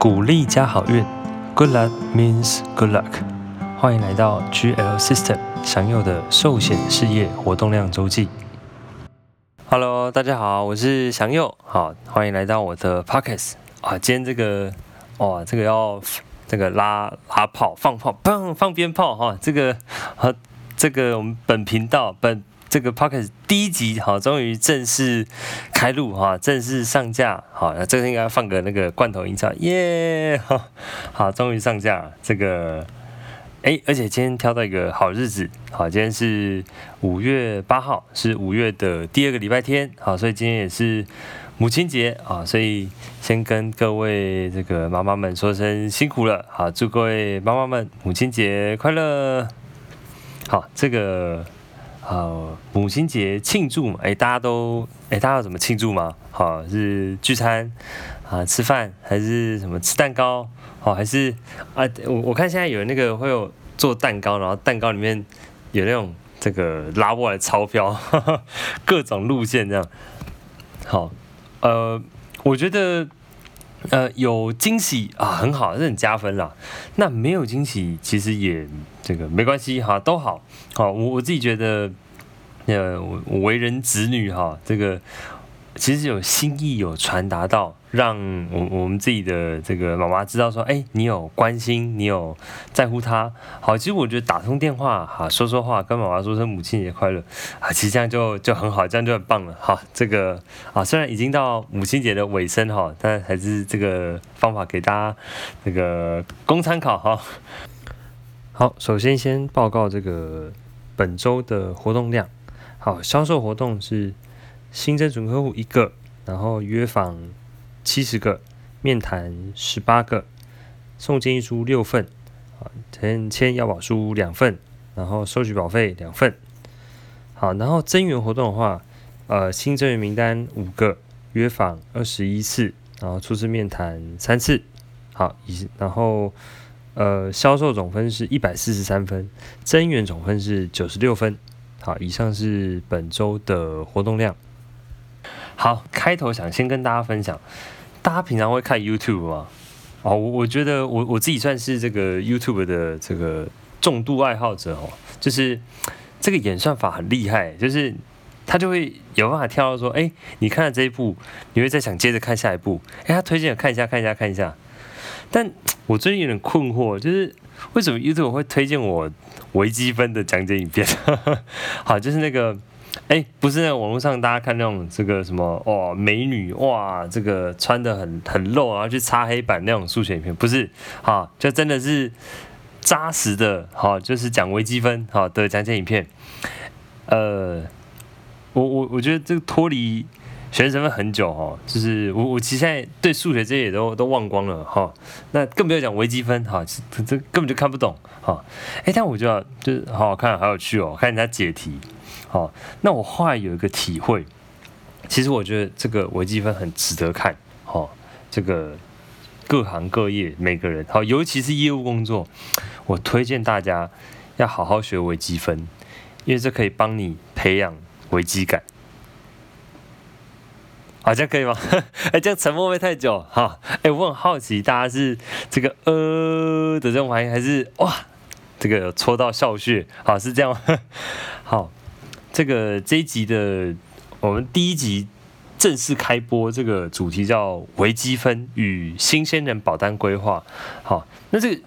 鼓励加好运，Good luck means good luck。欢迎来到 GL System 祥祐的寿险事业活动量周记。Hello，大家好，我是祥佑，好，欢迎来到我的 Pockets 啊。今天这个哇，这个要这个拉拉炮放炮，砰放鞭炮哈。这个啊这个我们本频道本。这个 podcast 第一集好，终于正式开录哈，正式上架好，那这个应该放个那个罐头音效耶，好，好，终于上架这个，哎，而且今天挑到一个好日子，好，今天是五月八号，是五月的第二个礼拜天，好，所以今天也是母亲节啊，所以先跟各位这个妈妈们说声辛苦了，好，祝各位妈妈们母亲节快乐，好，这个。呃，母亲节庆祝嘛，哎，大家都，哎，大家要怎么庆祝吗？好，是聚餐啊，吃饭，还是什么吃蛋糕？好，还是啊，我我看现在有那个会有做蛋糕，然后蛋糕里面有那种这个拉过来钞票，呵 呵各种路线这样。好，呃，我觉得呃有惊喜啊，很好，这很加分啦。那没有惊喜，其实也。这个没关系哈，都好，好，我我自己觉得，呃，我为人子女哈，这个其实有心意有传达到，让我我们自己的这个妈妈知道说，哎，你有关心，你有在乎她，好，其实我觉得打通电话哈，说说话，跟妈妈说声母亲节快乐啊，其实这样就就很好，这样就很棒了哈。这个啊，虽然已经到母亲节的尾声哈，但还是这个方法给大家这个供参考哈。好，首先先报告这个本周的活动量。好，销售活动是新增准客户一个，然后约访七十个，面谈十八个，送建议书六份，啊，签签要保书两份，然后收取保费两份。好，然后增员活动的话，呃，新增员名单五个，约访二十一次，然后初次面谈三次。好，以然后。呃，销售总分是一百四十三分，增员总分是九十六分。好，以上是本周的活动量。好，开头想先跟大家分享，大家平常会看 YouTube 吗？哦，我我觉得我我自己算是这个 YouTube 的这个重度爱好者哦，就是这个演算法很厉害，就是他就会有办法跳到说，哎，你看了这一部，你会再想接着看下一部，哎，他推荐看一下，看一下，看一下。但我最近有点困惑，就是为什么 YouTube 会推荐我微积分的讲解影片？好，就是那个，哎、不是那个网络上大家看那种这个什么哦，美女哇，这个穿得很很露，然后去擦黑板那种数学影片，不是，好，就真的是扎实的，好，就是讲微积分好的讲解影片。呃，我我我觉得这个脱离。学生们很久哈，就是我我其实现在对数学这些也都都忘光了哈，那更不要讲微积分哈，这这根本就看不懂哈。哎，但我觉得就是好好看，好有趣哦，看人家解题。好，那我后来有一个体会，其实我觉得这个微积分很值得看哈。这个各行各业每个人好，尤其是业务工作，我推荐大家要好好学微积分，因为这可以帮你培养危机感。好像可以吗？哎，这样沉默会太久哈。哎，我很好奇，大家是这个呃的这种反应，还是哇，这个戳到笑穴？好，是这样吗？好，这个这一集的我们第一集正式开播，这个主题叫微积分与新鲜人保单规划。好，那这个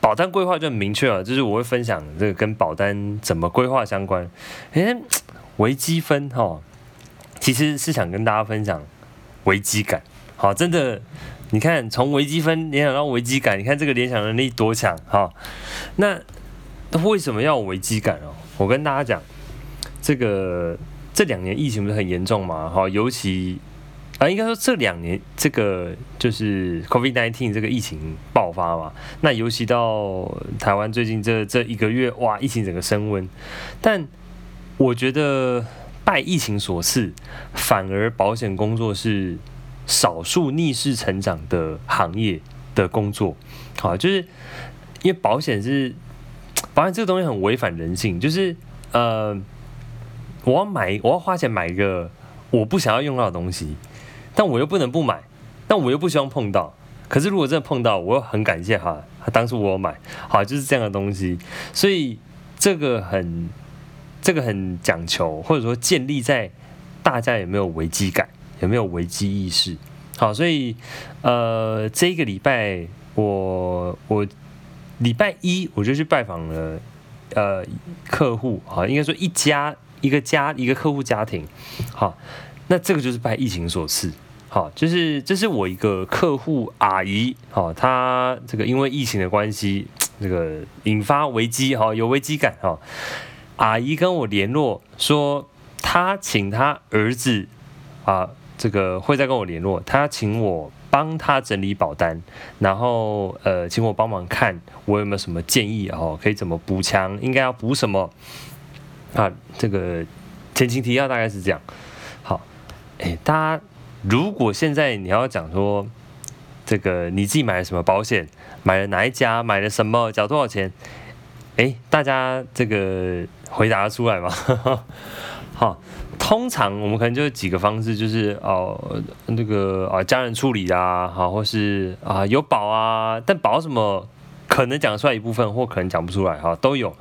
保单规划就很明确了，就是我会分享这个跟保单怎么规划相关。哎，微积分哈。其实是想跟大家分享危机感，好，真的，你看从微积分联想到危机感，你看这个联想能力多强，哈，那为什么要有危机感哦？我跟大家讲，这个这两年疫情不是很严重嘛，哈，尤其啊，应该说这两年这个就是 COVID-19 这个疫情爆发嘛，那尤其到台湾最近这这一个月，哇，疫情整个升温，但我觉得。拜疫情所赐，反而保险工作是少数逆势成长的行业的工作，好，就是因为保险是保险这个东西很违反人性，就是呃，我要买，我要花钱买一个我不想要用到的东西，但我又不能不买，但我又不希望碰到，可是如果真的碰到，我又很感谢哈，当初我有买，好，就是这样的东西。所以这个很，这个很讲求，或者说建立在大家有没有危机感，有没有危机意识。好，所以呃，这一个礼拜我我礼拜一我就去拜访了呃客户，好，应该说一家一个家一个客户家庭，好，那这个就是拜疫情所赐。好，就是这是我一个客户阿姨，好，她这个因为疫情的关系，这个引发危机，哈，有危机感，哈。阿姨跟我联络说，她请她儿子啊，这个会再跟我联络，她请我帮她整理保单，然后呃，请我帮忙看我有没有什么建议，哦，可以怎么补强，应该要补什么啊？这个前情提要大概是这样。好，哎，大家。如果现在你要讲说，这个你自己买了什么保险，买了哪一家，买了什么，缴多少钱？哎，大家这个回答出来吗？好，通常我们可能就几个方式，就是哦，那个啊家人处理啊，好，或是啊有保啊，但保什么可能讲出来一部分，或可能讲不出来哈，都有。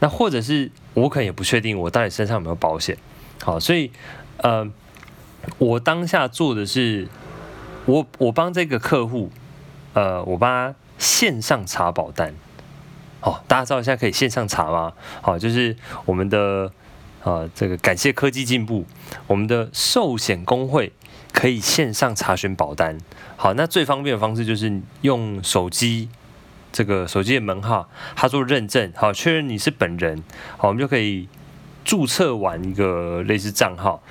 那或者是我可能也不确定我到底身上有没有保险，好，所以呃。我当下做的是，我我帮这个客户，呃，我帮他线上查保单。哦，大家知道现在可以线上查吗？好，就是我们的呃，这个感谢科技进步，我们的寿险工会可以线上查询保单。好，那最方便的方式就是用手机，这个手机的门号，他做认证，好，确认你是本人，好，我们就可以注册完一个类似账号。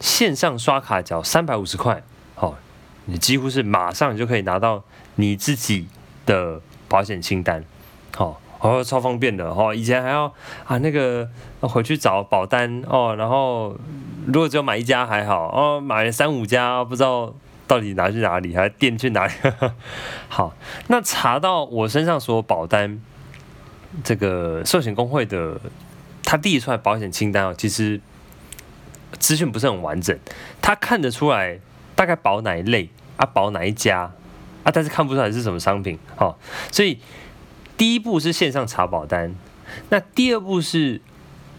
线上刷卡缴三百五十块，好，你几乎是马上就可以拿到你自己的保险清单，好，哦，超方便的哦。以前还要啊那个回去找保单哦，然后如果只有买一家还好哦，买了三五家不知道到底拿去哪里，还垫去哪里？好，那查到我身上所有保单，这个寿险公会的他递出来保险清单哦，其实。资讯不是很完整，他看得出来大概保哪一类啊，保哪一家啊，但是看不出来是什么商品哦。所以第一步是线上查保单，那第二步是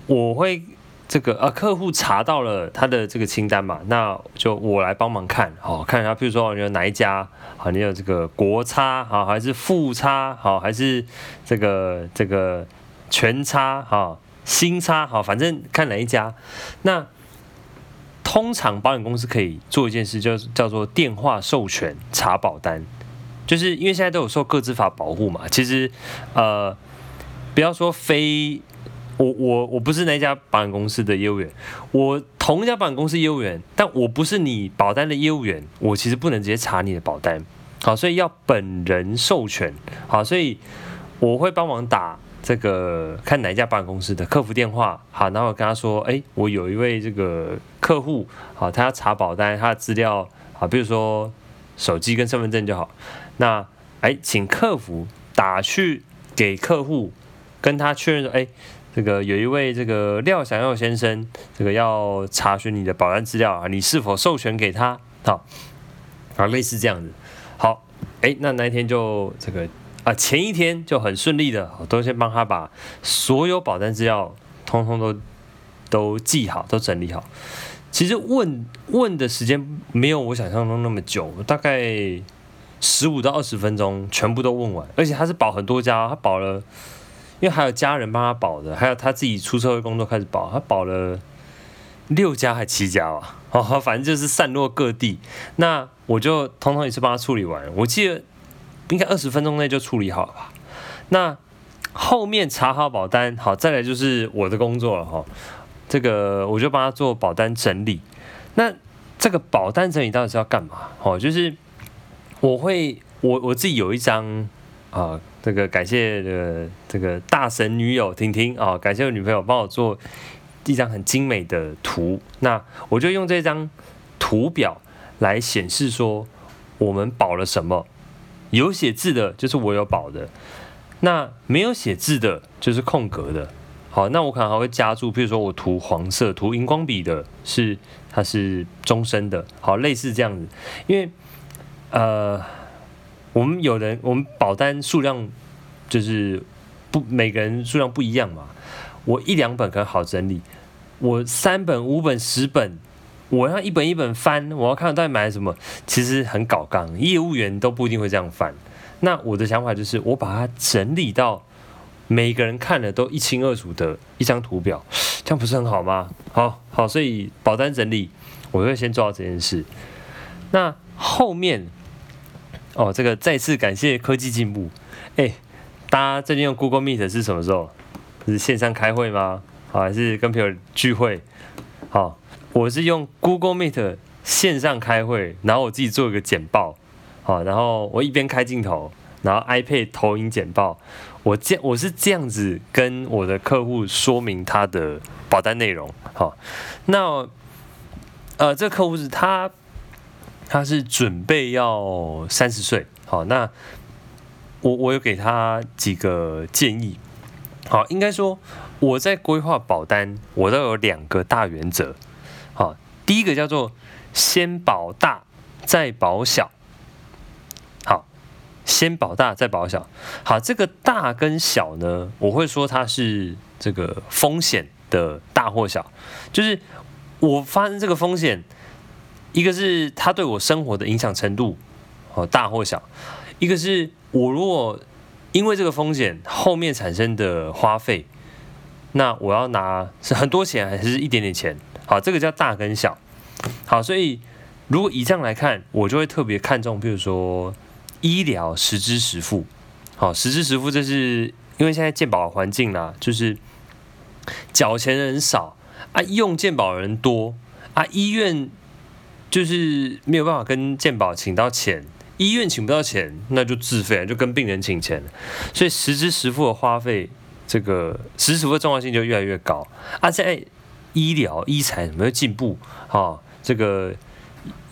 我会这个啊，客户查到了他的这个清单嘛，那就我来帮忙看哦，看一下，比如说你有哪一家好，你有这个国差好，还是富差好，还是这个这个全差好，新差好，反正看哪一家那。通常保险公司可以做一件事，就是叫做电话授权查保单，就是因为现在都有受个资法保护嘛。其实，呃，不要说非我我我不是那家保险公司的业务员，我同一家保险公司业务员，但我不是你保单的业务员，我其实不能直接查你的保单。好，所以要本人授权。好，所以我会帮忙打。这个看哪一家保险公司的客服电话，好，然后我跟他说，哎，我有一位这个客户，好，他要查保单，他的资料，好，比如说手机跟身份证就好，那，哎，请客服打去给客户，跟他确认说，哎，这个有一位这个廖祥耀先生，这个要查询你的保单资料啊，你是否授权给他？好，啊，类似这样子，好，哎，那那一天就这个。啊，前一天就很顺利的，都先帮他把所有保单资料通通都都记好，都整理好。其实问问的时间没有我想象中那么久，大概十五到二十分钟全部都问完。而且他是保很多家，他保了，因为还有家人帮他保的，还有他自己出社会工作开始保，他保了六家还七家吧，哦，反正就是散落各地。那我就通通一次帮他处理完。我记得。应该二十分钟内就处理好了吧？那后面查好保单，好，再来就是我的工作了哈。这个我就帮他做保单整理。那这个保单整理到底是要干嘛？哦，就是我会我我自己有一张啊，这个感谢的这个大神女友婷婷啊，感谢我女朋友帮我做一张很精美的图。那我就用这张图表来显示说我们保了什么。有写字的，就是我有保的；那没有写字的，就是空格的。好，那我可能还会加注，比如说我涂黄色、涂荧光笔的，是它是终身的。好，类似这样子，因为呃，我们有人，我们保单数量就是不每个人数量不一样嘛。我一两本可能好整理，我三本、五本、十本，我要一本一本翻，我要看到底买了什么，其实很搞刚。业务员都不一定会这样翻。那我的想法就是，我把它整理到每个人看了都一清二楚的一张图表，这样不是很好吗？好好，所以保单整理，我会先做到这件事。那后面。哦，这个再次感谢科技进步。哎，大家最近用 Google Meet 是什么时候？是线上开会吗？好，还是跟朋友聚会？好，我是用 Google Meet 线上开会，然后我自己做一个简报。好，然后我一边开镜头，然后 iPad 投影简报。我这我是这样子跟我的客户说明他的保单内容。好，那呃，这个客户是他。他是准备要三十岁，好，那我我有给他几个建议，好，应该说我在规划保单，我都有两个大原则，好，第一个叫做先保大再保小，好，先保大再保小，好，这个大跟小呢，我会说它是这个风险的大或小，就是我发生这个风险。一个是他对我生活的影响程度，哦，大或小；一个是我如果因为这个风险后面产生的花费，那我要拿是很多钱还是一点点钱？好，这个叫大跟小。好，所以如果以这样来看，我就会特别看重，比如说医疗实支实付。好，实支实付，这是因为现在健保环境啦，就是缴钱的人少啊，用健保的人多啊，医院。就是没有办法跟健保请到钱，医院请不到钱，那就自费，就跟病人请钱。所以实支实付的花费，这个实支实付的重要性就越来越高。啊，在医疗医材有没有进步？哈、哦，这个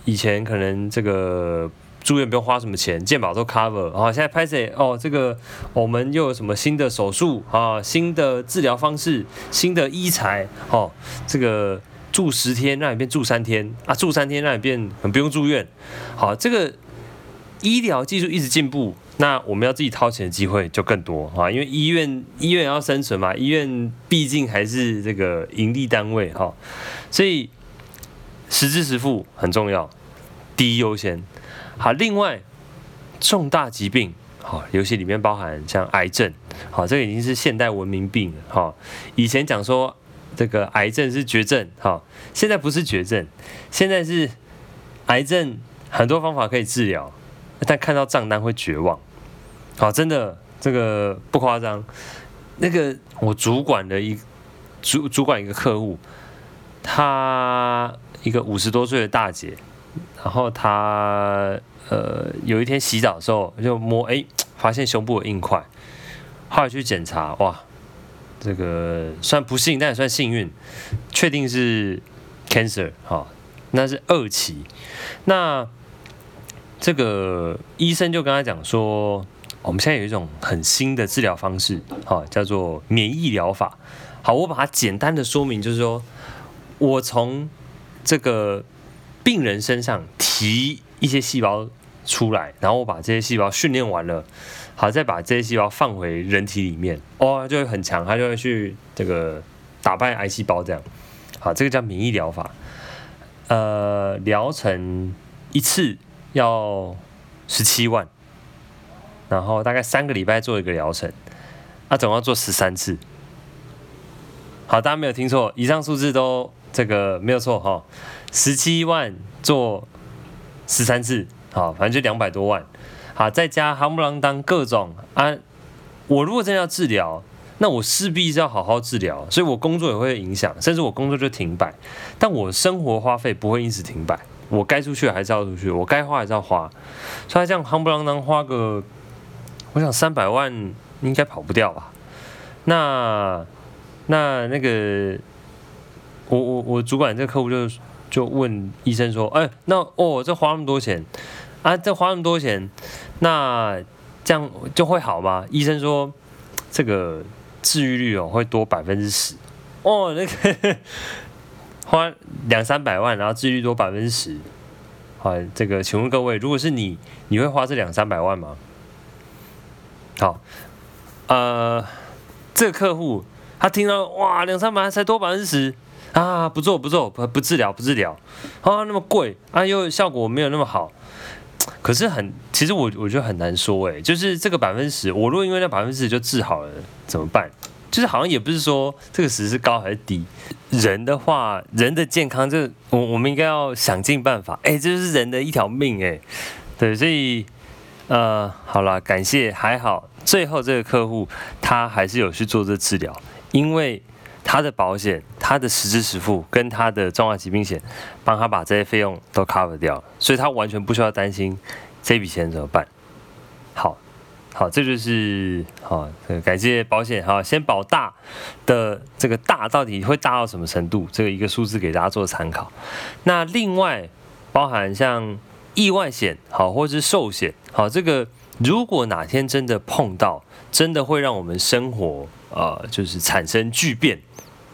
以前可能这个住院不用花什么钱，健保都 cover。啊，现在拍谢哦，这个我们又有什么新的手术啊，新的治疗方式，新的医材，哦，这个。住十天让你变住三天啊，住三天让你变不用住院。好，这个医疗技术一直进步，那我们要自己掏钱的机会就更多啊，因为医院医院要生存嘛，医院毕竟还是这个盈利单位哈，所以实支实付很重要，第一优先。好，另外重大疾病，好，尤其里面包含像癌症，好，这个已经是现代文明病了哈，以前讲说。这个癌症是绝症，哈，现在不是绝症，现在是癌症，很多方法可以治疗，但看到账单会绝望，好，真的这个不夸张。那个我主管的一主主管一个客户，她一个五十多岁的大姐，然后她呃有一天洗澡的时候就摸，哎，发现胸部有硬块，后来去检查，哇。这个算不幸，但也算幸运，确定是 cancer 哈，那是二期。那这个医生就跟他讲说，我们现在有一种很新的治疗方式，哈，叫做免疫疗法。好，我把它简单的说明，就是说我从这个病人身上提一些细胞出来，然后我把这些细胞训练完了。好，再把这些细胞放回人体里面，哦，就会很强，它就会去这个打败癌细胞这样。好，这个叫免疫疗法。呃，疗程一次要十七万，然后大概三个礼拜做一个疗程，啊，总要做十三次。好，大家没有听错，以上数字都这个没有错哈，十七万做十三次，好，反正就两百多万。好，再加夯不啷当各种啊！我如果真的要治疗，那我势必是要好好治疗，所以我工作也会影响，甚至我工作就停摆。但我生活花费不会因此停摆，我该出去还是要出去，我该花还是要花。所以这样夯不啷当花个，我想三百万应该跑不掉吧？那那那个，我我我主管这个客户就就问医生说：“哎，那哦，这花那么多钱？”啊，这花那么多钱，那这样就会好吗？医生说，这个治愈率哦会多百分之十哦，那个 花两三百万，然后治愈率多百分之十，好，这个请问各位，如果是你，你会花这两三百万吗？好，呃，这个客户他听到哇，两三百万才多百分之十啊，不做不做不不治疗不治疗啊，那么贵啊，又效果没有那么好。可是很，其实我我觉得很难说哎，就是这个百分之十，我如果因为那百分之十就治好了怎么办？就是好像也不是说这个十是高还是低。人的话，人的健康这我我们应该要想尽办法。哎，这就是人的一条命哎。对，所以呃，好了，感谢还好，最后这个客户他还是有去做这治疗，因为。他的保险，他的实支实付跟他的重大疾病险，帮他把这些费用都 cover 掉，所以他完全不需要担心这笔钱怎么办。好，好，这就是好，感谢保险哈，先保大的这个大到底会大到什么程度？这个一个数字给大家做参考。那另外包含像意外险好，或是寿险好，这个如果哪天真的碰到，真的会让我们生活呃就是产生巨变。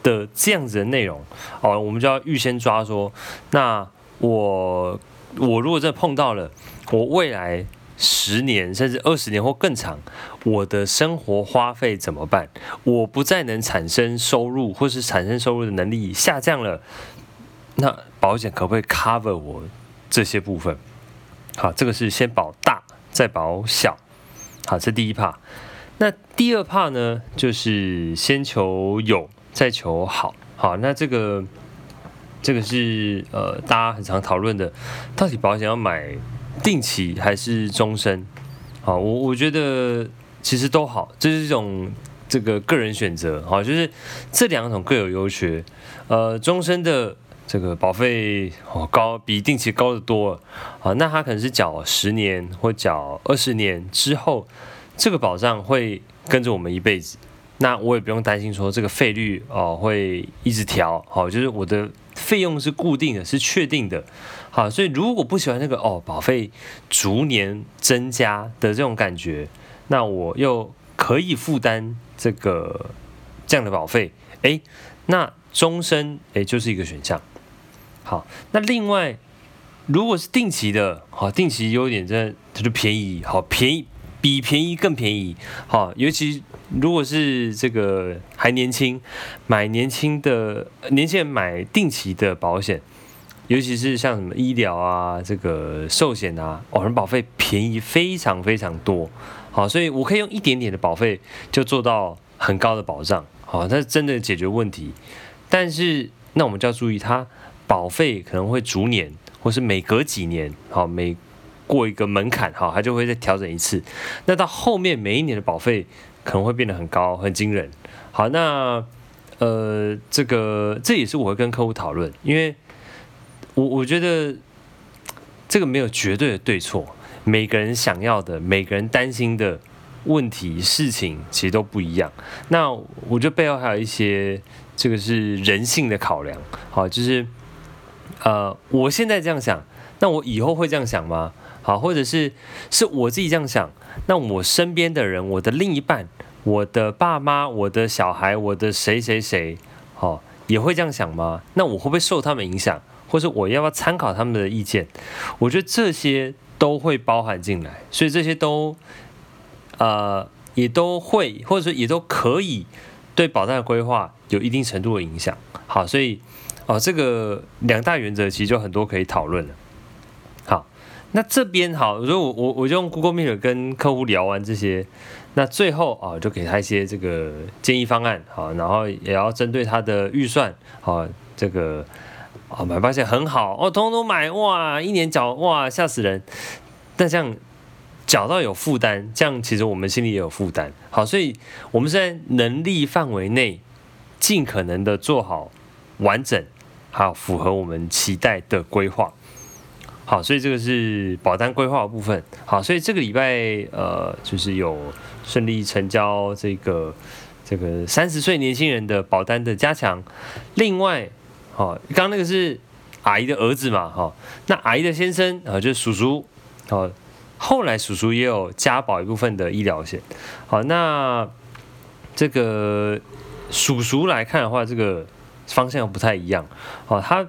的这样子的内容哦，我们就要预先抓说，那我我如果真的碰到了，我未来十年甚至二十年或更长，我的生活花费怎么办？我不再能产生收入，或是产生收入的能力下降了，那保险可不可以 cover 我这些部分？好，这个是先保大再保小，好，这第一怕。那第二怕呢，就是先求有。再求好，好，那这个这个是呃，大家很常讨论的，到底保险要买定期还是终身？好，我我觉得其实都好，这是一种这个个人选择，好，就是这两种各有优缺。呃，终身的这个保费哦高，比定期高得多，好，那它可能是缴十年或缴二十年之后，这个保障会跟着我们一辈子。那我也不用担心说这个费率哦会一直调，好，就是我的费用是固定的，是确定的，好，所以如果不喜欢那个哦保费逐年增加的这种感觉，那我又可以负担这个这样的保费，哎，那终身哎就是一个选项，好，那另外如果是定期的，好，定期优点真的它就便宜，好便宜。比便宜更便宜，好，尤其如果是这个还年轻，买年轻的年轻人买定期的保险，尤其是像什么医疗啊、这个寿险啊，哦，人保费便宜非常非常多，好，所以我可以用一点点的保费就做到很高的保障，好，那真的解决问题。但是那我们就要注意，它保费可能会逐年或是每隔几年，好每。过一个门槛，哈，它就会再调整一次。那到后面每一年的保费可能会变得很高，很惊人。好，那呃，这个这也是我会跟客户讨论，因为我我觉得这个没有绝对的对错，每个人想要的，每个人担心的问题事情其实都不一样。那我觉得背后还有一些这个是人性的考量。好，就是呃，我现在这样想，那我以后会这样想吗？好，或者是是我自己这样想，那我身边的人，我的另一半，我的爸妈，我的小孩，我的谁谁谁，好，也会这样想吗？那我会不会受他们影响，或是我要不要参考他们的意见？我觉得这些都会包含进来，所以这些都，呃，也都会，或者说也都可以对保障的规划有一定程度的影响。好，所以哦，这个两大原则其实就很多可以讨论了。那这边好，如果我我我就用 Google Meet 跟客户聊完这些，那最后啊就给他一些这个建议方案，好，然后也要针对他的预算，好，这个啊买保险很好哦，通通买哇，一年缴哇吓死人，但这样缴到有负担，这样其实我们心里也有负担，好，所以我们是在能力范围内尽可能的做好完整，好符合我们期待的规划。好，所以这个是保单规划的部分。好，所以这个礼拜呃，就是有顺利成交这个这个三十岁年轻人的保单的加强。另外，好，刚刚那个是阿姨的儿子嘛，哈，那阿姨的先生啊，就是叔叔，好，后来叔叔也有加保一部分的医疗险。好，那这个叔叔来看的话，这个方向不太一样。好，他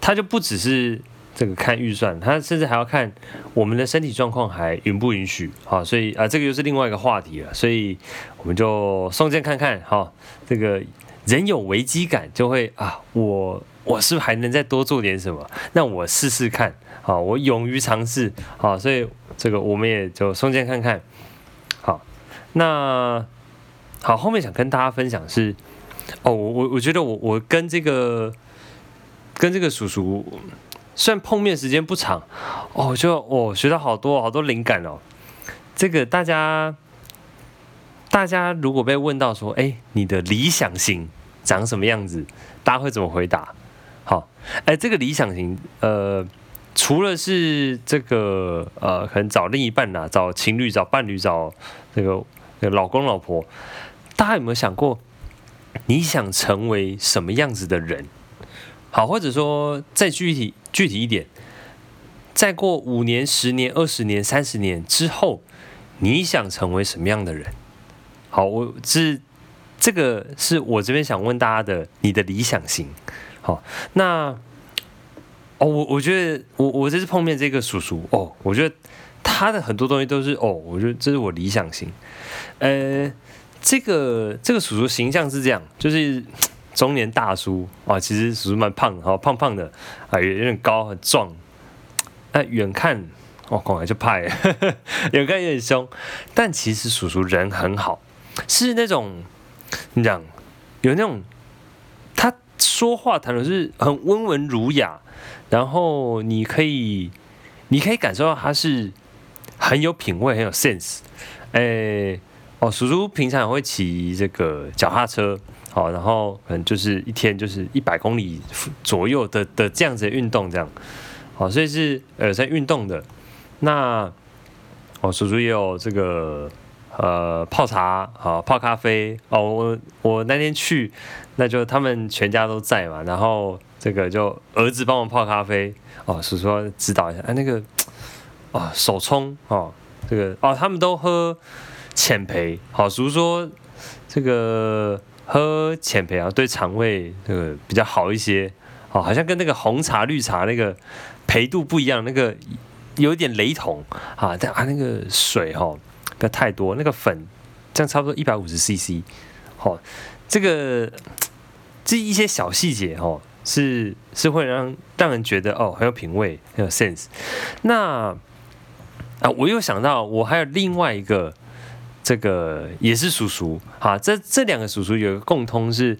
他就不只是。这个看预算，他甚至还要看我们的身体状况还允不允许，好，所以啊，这个又是另外一个话题了，所以我们就送件看看，好，这个人有危机感就会啊，我我是不是还能再多做点什么？那我试试看，好，我勇于尝试，好，所以这个我们也就送件看看，好，那好，后面想跟大家分享是，哦，我我我觉得我我跟这个。跟这个叔叔虽然碰面时间不长，哦，就哦学到好多好多灵感哦。这个大家大家如果被问到说，哎，你的理想型长什么样子？大家会怎么回答？好，哎，这个理想型，呃，除了是这个呃，可能找另一半呐，找情侣、找伴侣、找这个这个老公老婆，大家有没有想过，你想成为什么样子的人？好，或者说再具体具体一点，再过五年、十年、二十年、三十年之后，你想成为什么样的人？好，我是这个是我这边想问大家的，你的理想型。好，那哦，我我觉得我我这次碰面这个叔叔哦，我觉得他的很多东西都是哦，我觉得这是我理想型。呃，这个这个叔叔形象是这样，就是。中年大叔啊，其实叔叔蛮胖的，哈，胖胖的啊，也有点高，很壮。那远看哦，看来就怕，远看有点凶，但其实叔叔人很好，是那种你讲有那种他说话谈的是很温文儒雅，然后你可以你可以感受到他是很有品味，很有 sense。哎，哦，叔叔平常会骑这个脚踏车。好，然后可能就是一天就是一百公里左右的的这样子的运动，这样，好，所以是呃在运动的。那我叔叔也有这个呃泡茶，好泡咖啡哦。我我那天去，那就他们全家都在嘛，然后这个就儿子帮我泡咖啡哦，叔叔指导一下，哎那个哦手冲哦，这个哦他们都喝浅焙，好，叔叔说这个。喝浅焙啊，对肠胃那个比较好一些，哦，好像跟那个红茶、绿茶那个焙度不一样，那个有点雷同啊。但啊，那个水哈不要太多，那个粉这样差不多一百五十 CC，好，这个这一些小细节哈，是是会让让人觉得哦很有品味，很有 sense。那啊，我又想到我还有另外一个。这个也是叔叔，哈，这这两个叔叔有一个共通是，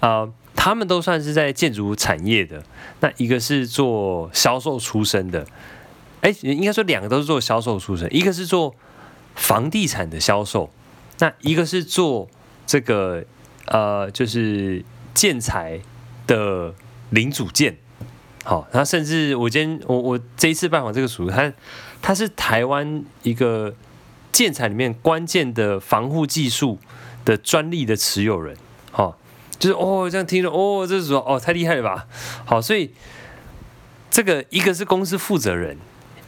啊、他们都算是在建筑产业的。那一个是做销售出身的，哎，应该说两个都是做销售出身，一个是做房地产的销售，那一个是做这个呃，就是建材的零组件。好，那甚至我今天我我这一次拜访这个叔叔，他他是台湾一个。建材里面关键的防护技术的专利的持有人，好，就是哦，这样听着哦，这是说哦，太厉害了吧？好，所以这个一个是公司负责人，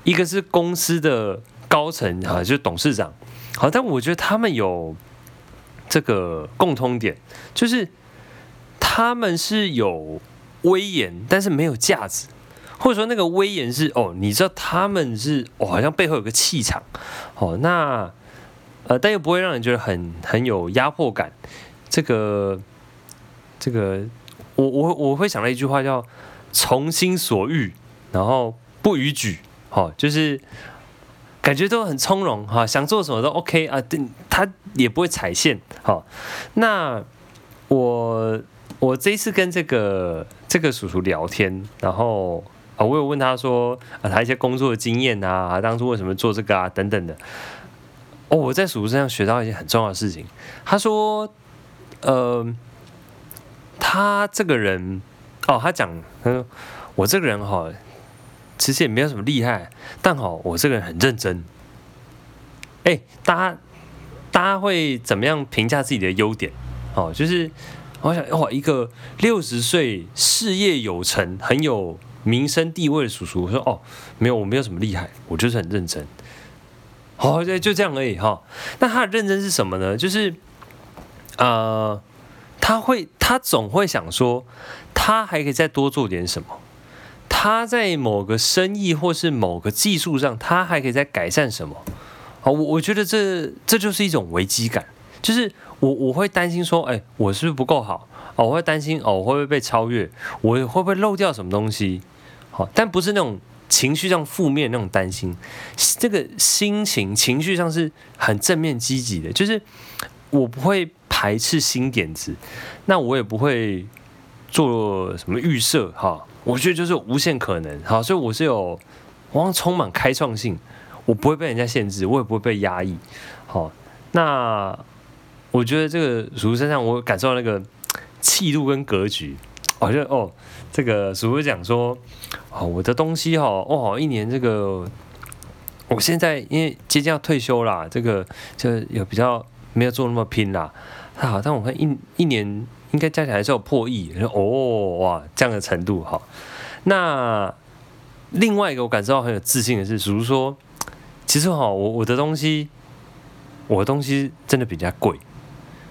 一个是公司的高层啊，就董事长。好，但我觉得他们有这个共通点，就是他们是有威严，但是没有价值。或者说那个威严是哦，你知道他们是哦，好像背后有个气场哦，那呃，但又不会让人觉得很很有压迫感。这个这个，我我我会想到一句话叫“从心所欲，然后不逾矩”，哦，就是感觉都很从容哈，想做什么都 OK 啊，他也不会踩线。好，那我我这一次跟这个这个叔叔聊天，然后。啊，我有问他说，啊，他一些工作的经验啊，当初为什么做这个啊，等等的。哦，我在叔叔身上学到一些很重要的事情。他说，呃，他这个人，哦，他讲，他说我这个人哈，其实也没有什么厉害，但好，我这个人很认真。哎，大家，大家会怎么样评价自己的优点？哦，就是我想，哇，一个六十岁事业有成，很有。名声地位的叔叔，我说哦，没有，我没有什么厉害，我就是很认真。好，就就这样而已哈。那他的认真是什么呢？就是，呃，他会，他总会想说，他还可以再多做点什么，他在某个生意或是某个技术上，他还可以再改善什么？好，我我觉得这这就是一种危机感，就是我我会担心说，哎，我是不是不够好？哦，我会担心哦，我会不会被超越？我会不会漏掉什么东西？好，但不是那种情绪上负面那种担心，这个心情情绪上是很正面积极的，就是我不会排斥新点子，那我也不会做什么预设哈。我觉得就是无限可能，好，所以我是有，我充满开创性，我不会被人家限制，我也不会被压抑，好，那我觉得这个叔叔身上，我感受到那个气度跟格局，我觉得哦，这个叔叔讲说，哦，我的东西哈，哦，一年这个，我现在因为接近要退休啦，这个就有比较没有做那么拼啦，好，但我看一一年。应该加起来是有破亿，哦哇，这样的程度哈。那另外一个我感受到很有自信的是，叔叔说，其实哈，我我的东西，我的东西真的比人家贵，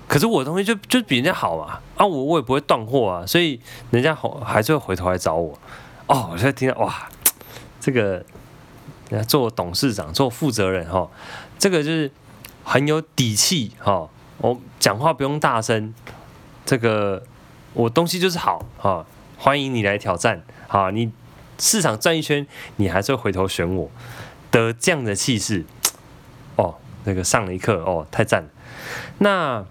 可是我的东西就就比人家好嘛，啊，我我也不会断货啊，所以人家好还是会回头来找我。哦，我现在听到哇，这个人家做董事长做负责人哈，这个就是很有底气哈，我讲话不用大声。这个我东西就是好啊，欢迎你来挑战啊！你市场转一圈，你还是会回头选我的这样的气势哦。那个上了一课哦，太赞了。那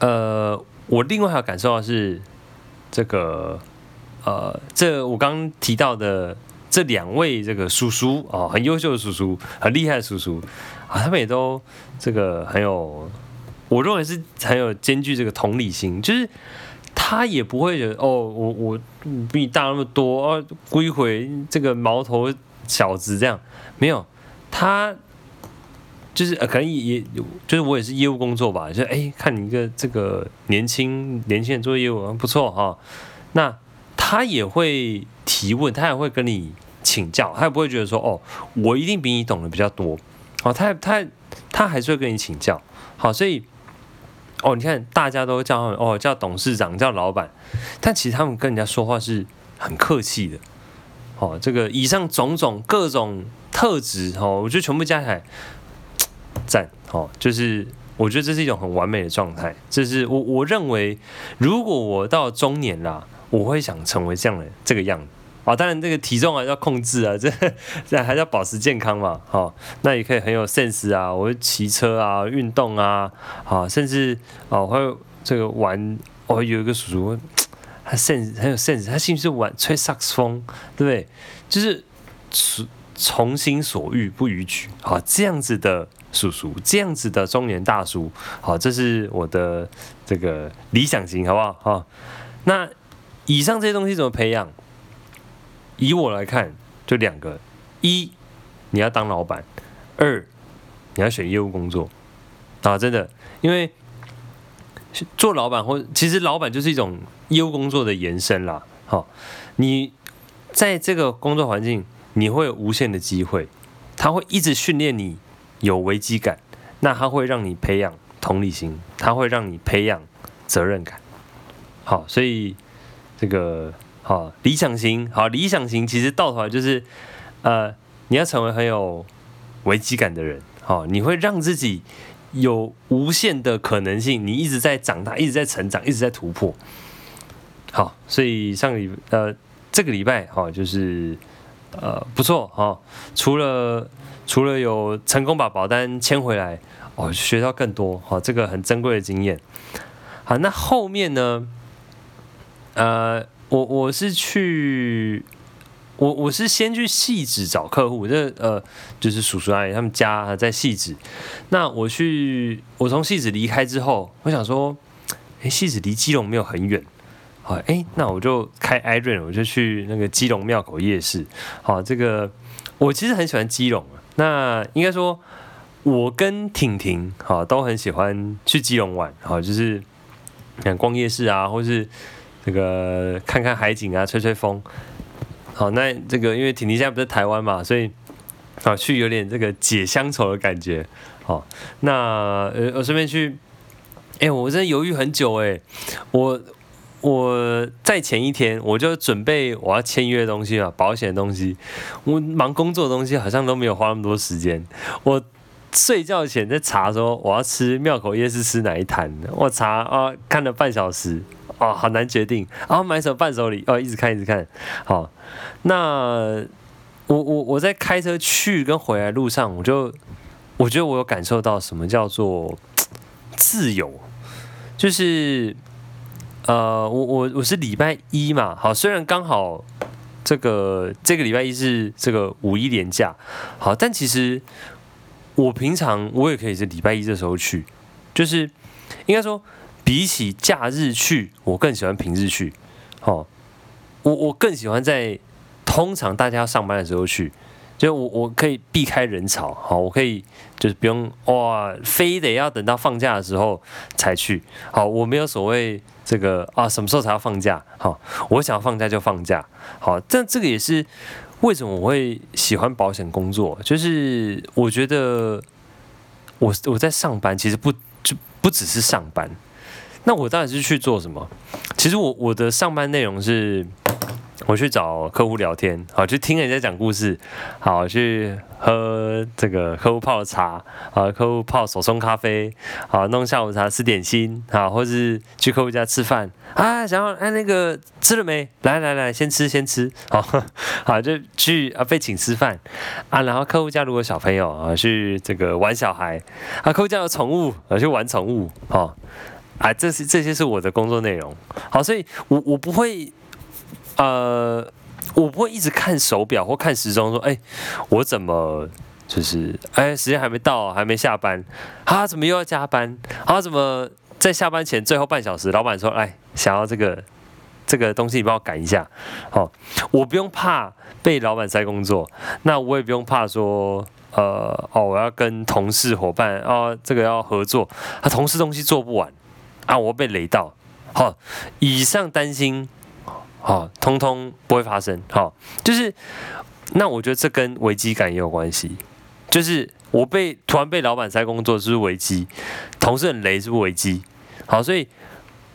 呃，我另外还有感受到是这个呃，这我刚提到的这两位这个叔叔啊，很优秀的叔叔，很厉害的叔叔啊，他们也都这个很有。我认为是很有兼具这个同理心，就是他也不会觉得哦，我我比你大那么多，归回这个毛头小子这样，没有，他就是呃，可能也也就是我也是业务工作吧，就哎，看你一个这个年轻年轻人做业务不错哈，那他也会提问，他也会跟你请教，他也不会觉得说哦，我一定比你懂得比较多，哦，他他他还是会跟你请教，好，所以。哦，你看，大家都叫他们哦，叫董事长，叫老板，但其实他们跟人家说话是很客气的。哦，这个以上种种各种特质，哦，我觉得全部加起来，赞，哦，就是我觉得这是一种很完美的状态。这是我我认为，如果我到中年啦，我会想成为这样的这个样子。啊，当然这个体重还要控制啊，这这还是要保持健康嘛，好，那也可以很有 sense 啊，我会骑车啊，运动啊，啊，甚至哦会这个玩，哦有一个叔叔，他 sense 很有 sense，他兴趣是玩吹萨克斯风，对不对？就是从从心所欲不逾矩，好，这样子的叔叔，这样子的中年大叔，好，这是我的这个理想型，好不好？好，那以上这些东西怎么培养？以我来看，就两个：一，你要当老板；二，你要选业务工作。啊，真的，因为做老板或其实老板就是一种业务工作的延伸啦。好，你在这个工作环境，你会有无限的机会，他会一直训练你有危机感，那他会让你培养同理心，他会让你培养责任感。好，所以这个。好，理想型，好，理想型其实到头来就是，呃，你要成为很有危机感的人，好，你会让自己有无限的可能性，你一直在长大，一直在成长，一直在突破。好，所以上个礼呃这个礼拜哈，就是呃不错哈，除了除了有成功把保单签回来，哦，学到更多，好，这个很珍贵的经验。好，那后面呢，呃。我我是去，我我是先去汐止找客户，这呃就是叔叔阿姨他们家在汐止。那我去，我从汐止离开之后，我想说，哎，汐止离基隆没有很远，好，哎，那我就开 iRent，我就去那个基隆庙口夜市。好，这个我其实很喜欢基隆，那应该说，我跟婷婷好都很喜欢去基隆玩，好，就是看逛夜市啊，或是。这个看看海景啊，吹吹风。好，那这个因为婷婷现在不是台湾嘛，所以啊去有点这个解乡愁的感觉。好，那呃我顺便去，哎，我真的犹豫很久哎，我我在前一天我就准备我要签约的东西啊，保险的东西，我忙工作的东西好像都没有花那么多时间。我睡觉前在查说我要吃庙口夜市吃哪一摊，我查啊看了半小时，哦好难决定，然后买什么伴手礼哦一直看一直看，好，那我我我在开车去跟回来路上，我就我觉得我有感受到什么叫做自由，就是。呃，我我我是礼拜一嘛，好，虽然刚好这个这个礼拜一是这个五一连假，好，但其实我平常我也可以是礼拜一这时候去，就是应该说比起假日去，我更喜欢平日去，好，我我更喜欢在通常大家要上班的时候去。就我我可以避开人潮，好，我可以就是不用哇，非得要等到放假的时候才去，好，我没有所谓这个啊，什么时候才要放假，好，我想要放假就放假，好，但这个也是为什么我会喜欢保险工作，就是我觉得我我在上班其实不就不只是上班，那我到底是去做什么？其实我我的上班内容是。我去找客户聊天，好，去听人家讲故事，好，去喝这个客户泡的茶，啊，客户泡手冲咖啡，好，弄下午茶吃点心，好，或是去客户家吃饭，啊，想要哎那个吃了没？来来来，先吃先吃，好，好就去啊被请吃饭，啊，然后客户家如果小朋友啊去这个玩小孩，啊，客户家有宠物啊去玩宠物，好，啊，这是这些是我的工作内容，好，所以我我不会。呃，我不会一直看手表或看时钟，说，哎，我怎么就是，哎，时间还没到，还没下班，啊，怎么又要加班？啊，怎么在下班前最后半小时，老板说，哎，想要这个这个东西，你帮我赶一下，好，我不用怕被老板塞工作，那我也不用怕说，呃，哦，我要跟同事伙伴，哦，这个要合作，啊，同事东西做不完，啊，我被雷到，好，以上担心。好，通通不会发生。好，就是那我觉得这跟危机感也有关系。就是我被突然被老板塞工作，是不是危机？同事很雷，是不是危机？好，所以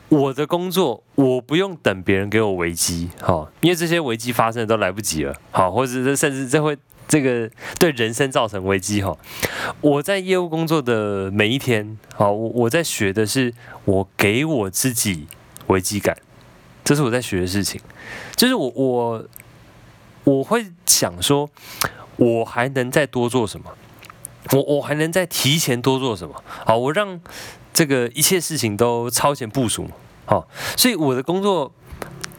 我的工作我不用等别人给我危机。好，因为这些危机发生的都来不及了。好，或者是甚至这会这个对人生造成危机。哈，我在业务工作的每一天，好，我我在学的是我给我自己危机感。这是我在学的事情，就是我我我会想说，我还能再多做什么？我我还能再提前多做什么？好，我让这个一切事情都超前部署。好，所以我的工作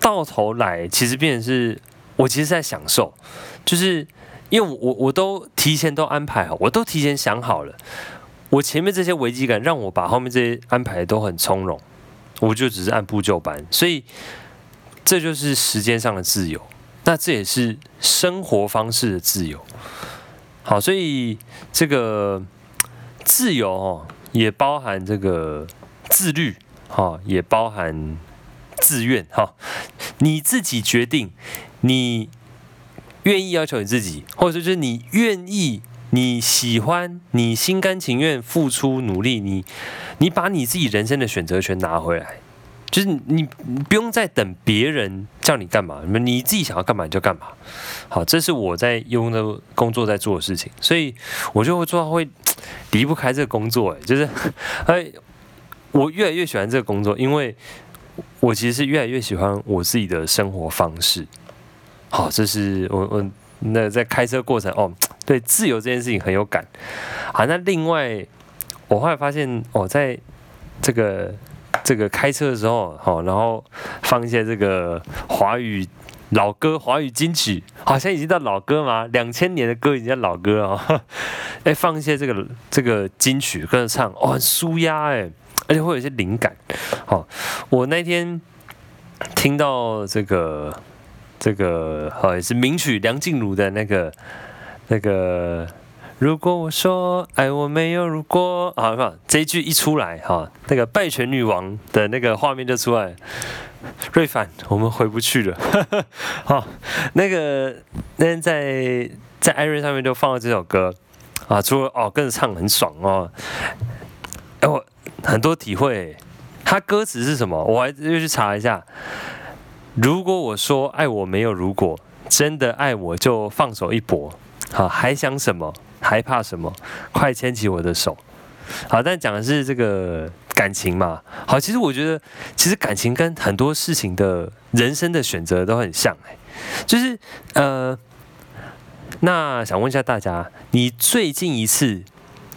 到头来其实变成是，我其实在享受，就是因为我我我都提前都安排好，我都提前想好了，我前面这些危机感让我把后面这些安排都很从容。我就只是按部就班，所以这就是时间上的自由，那这也是生活方式的自由。好，所以这个自由哦，也包含这个自律，哈，也包含自愿，哈，你自己决定，你愿意要求你自己，或者就是你愿意。你喜欢，你心甘情愿付出努力，你你把你自己人生的选择权拿回来，就是你，不用再等别人叫你干嘛，你自己想要干嘛你就干嘛。好，这是我在用的工作在做的事情，所以我就会做到会离不开这个工作。哎，就是 哎，我越来越喜欢这个工作，因为我其实是越来越喜欢我自己的生活方式。好，这是我我那在开车过程哦。对自由这件事情很有感，好，那另外我后来发现哦，在这个这个开车的时候，好，然后放一些这个华语老歌、华语金曲，好像已经到老歌嘛，两千年的歌已经叫老歌了，哎，放一些这个这个金曲跟着唱，哦，很舒压哎，而且会有一些灵感，好，我那天听到这个这个好像是名曲梁静茹的那个。那个，如果我说爱我没有如果，啊，不，这一句一出来，哈，那个败犬女王的那个画面就出来。瑞凡，我们回不去了。好，那个那天在在艾瑞上面就放了这首歌，啊，除了哦跟着唱很爽哦，哎我很多体会，他歌词是什么？我还又去查一下。如果我说爱我没有如果，真的爱我就放手一搏。好，还想什么？还怕什么？快牵起我的手。好，但讲的是这个感情嘛。好，其实我觉得，其实感情跟很多事情的人生的选择都很像哎，就是呃，那想问一下大家，你最近一次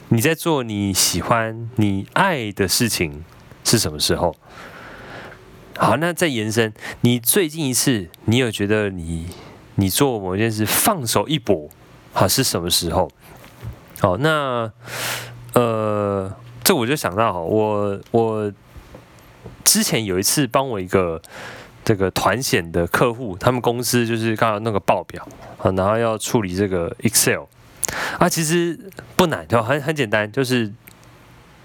你在做你喜欢、你爱的事情是什么时候？好，那再延伸，你最近一次你有觉得你你做某件事放手一搏，好，是什么时候？好，那。呃，这我就想到哈，我我之前有一次帮我一个这个团险的客户，他们公司就是刚好那个报表啊，然后要处理这个 Excel 啊，其实不难，就很很简单，就是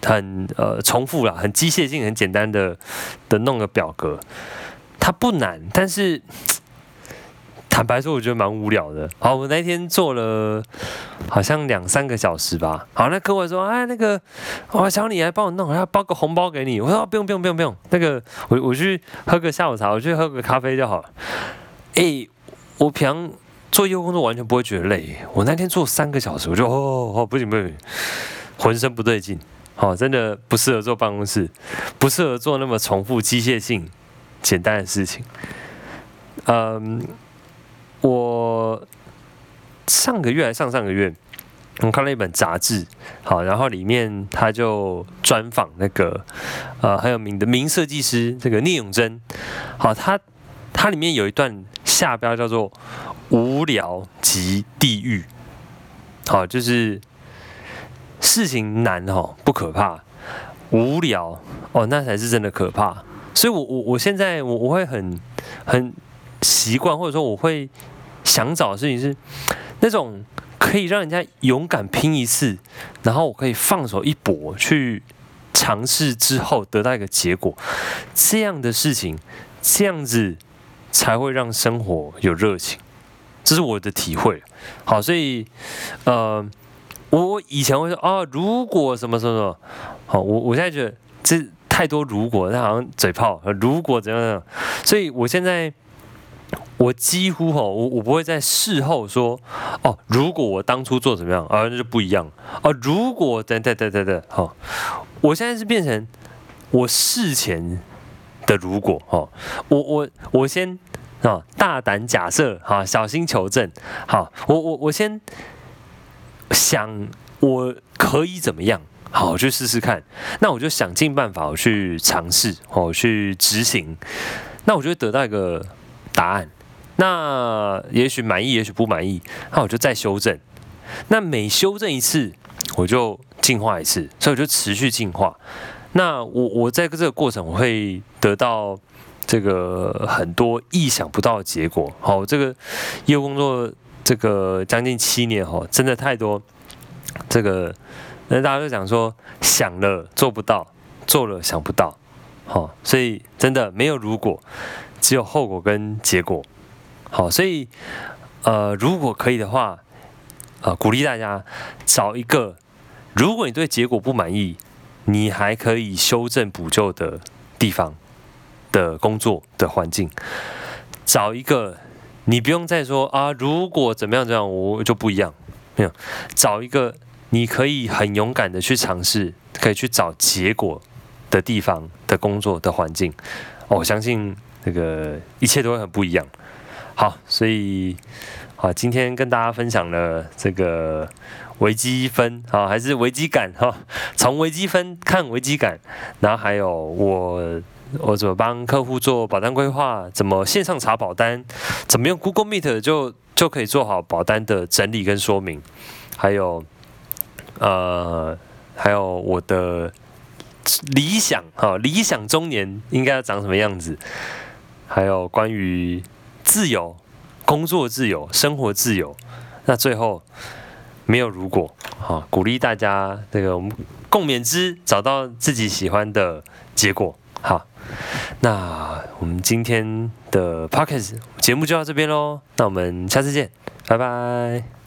很呃重复了，很机械性，很简单的的弄个表格，它不难，但是。坦白说，我觉得蛮无聊的。好，我那天做了好像两三个小时吧。好，那客户说：“哎，那个，我想你来帮我弄，要包个红包给你。”我说：“不用，不用，不用，不用。”那个，我我去喝个下午茶，我去喝个咖啡就好了。哎，我平常做业务工作完全不会觉得累。我那天做三个小时，我就哦哦不行不行，浑身不对劲。好，真的不适合坐办公室，不适合做那么重复、机械性、简单的事情。嗯。我上个月还上上个月，我看了一本杂志，好，然后里面他就专访那个呃很有名的名设计师这个聂永贞，好，他他里面有一段下标叫做“无聊即地狱”，好，就是事情难哦不可怕，无聊哦那才是真的可怕，所以我我我现在我我会很很。习惯或者说我会想找的事情是那种可以让人家勇敢拼一次，然后我可以放手一搏去尝试之后得到一个结果，这样的事情，这样子才会让生活有热情，这是我的体会。好，所以呃，我以前会说啊，如果什么什么什么，好，我我现在觉得这太多如果，那好像嘴炮，如果怎样怎样，所以我现在。我几乎吼，我我不会在事后说哦，如果我当初做怎么样啊，那就不一样哦。如果等等等等等，好，我现在是变成我事前的如果哦，我我我先啊大胆假设哈，小心求证好，我我我先想我可以怎么样，好，我去试试看，那我就想尽办法我去尝试哦，去执行，那我就会得到一个答案。那也许满意，也许不满意，那我就再修正。那每修正一次，我就进化一次，所以我就持续进化。那我我在这个过程，我会得到这个很多意想不到的结果。好，这个业务工作这个将近七年，哈，真的太多。这个那大家都讲说，想了做不到，做了想不到，好，所以真的没有如果，只有后果跟结果。好，所以，呃，如果可以的话，呃，鼓励大家找一个，如果你对结果不满意，你还可以修正补救的地方的工作的环境，找一个你不用再说啊，如果怎么样怎么样，我就不一样，没有，找一个你可以很勇敢的去尝试，可以去找结果的地方的工作的环境，哦，我相信那个一切都会很不一样。好，所以好，今天跟大家分享了这个微积分啊，还是危机感哈？从微积分看危机感，然后还有我我怎么帮客户做保单规划，怎么线上查保单，怎么用 Google Meet 就就可以做好保单的整理跟说明，还有呃，还有我的理想哈，理想中年应该要长什么样子，还有关于。自由，工作自由，生活自由。那最后没有如果，好，鼓励大家这个我们共勉之，找到自己喜欢的结果。好，那我们今天的 p o c k e t 节目就到这边喽。那我们下次见，拜拜。